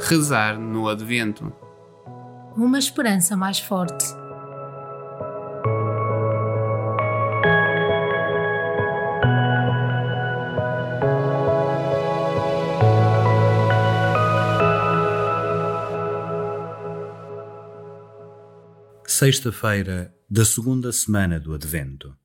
rezar no Advento. Uma esperança mais forte. Sexta-feira da segunda semana do Advento.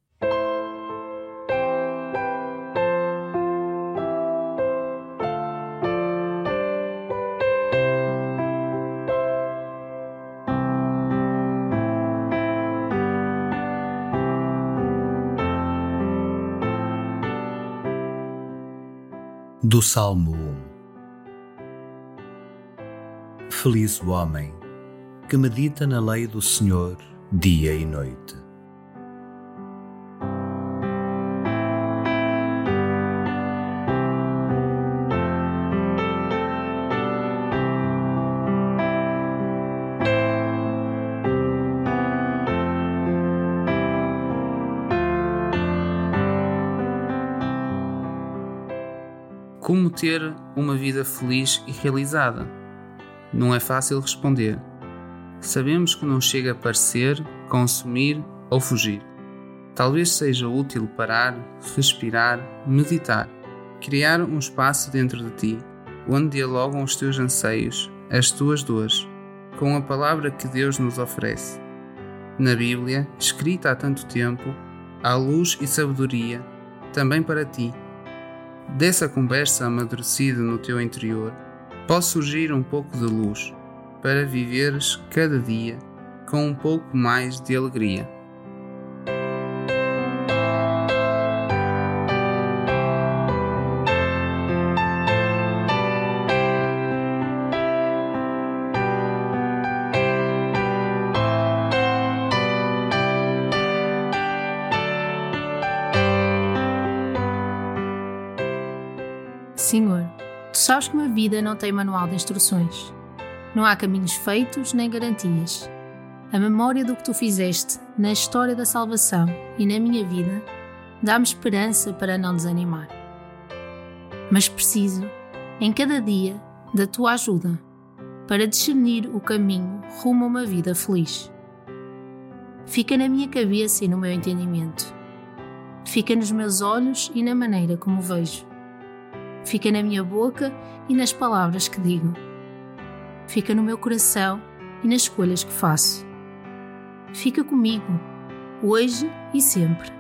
Do Salmo 1 Feliz o homem que medita na lei do Senhor dia e noite. Como ter uma vida feliz e realizada? Não é fácil responder. Sabemos que não chega a parecer, consumir ou fugir. Talvez seja útil parar, respirar, meditar, criar um espaço dentro de ti, onde dialogam os teus anseios, as tuas dores, com a palavra que Deus nos oferece. Na Bíblia, escrita há tanto tempo, há luz e sabedoria também para ti Dessa conversa amadurecida no teu interior, pode surgir um pouco de luz para viveres cada dia com um pouco mais de alegria. Senhor, tu sabes que uma vida não tem manual de instruções. Não há caminhos feitos nem garantias. A memória do que tu fizeste na história da salvação e na minha vida dá-me esperança para não desanimar. Mas preciso, em cada dia, da tua ajuda para discernir o caminho rumo a uma vida feliz. Fica na minha cabeça e no meu entendimento. Fica nos meus olhos e na maneira como vejo fica na minha boca e nas palavras que digo. Fica no meu coração e nas escolhas que faço. Fica comigo, hoje e sempre.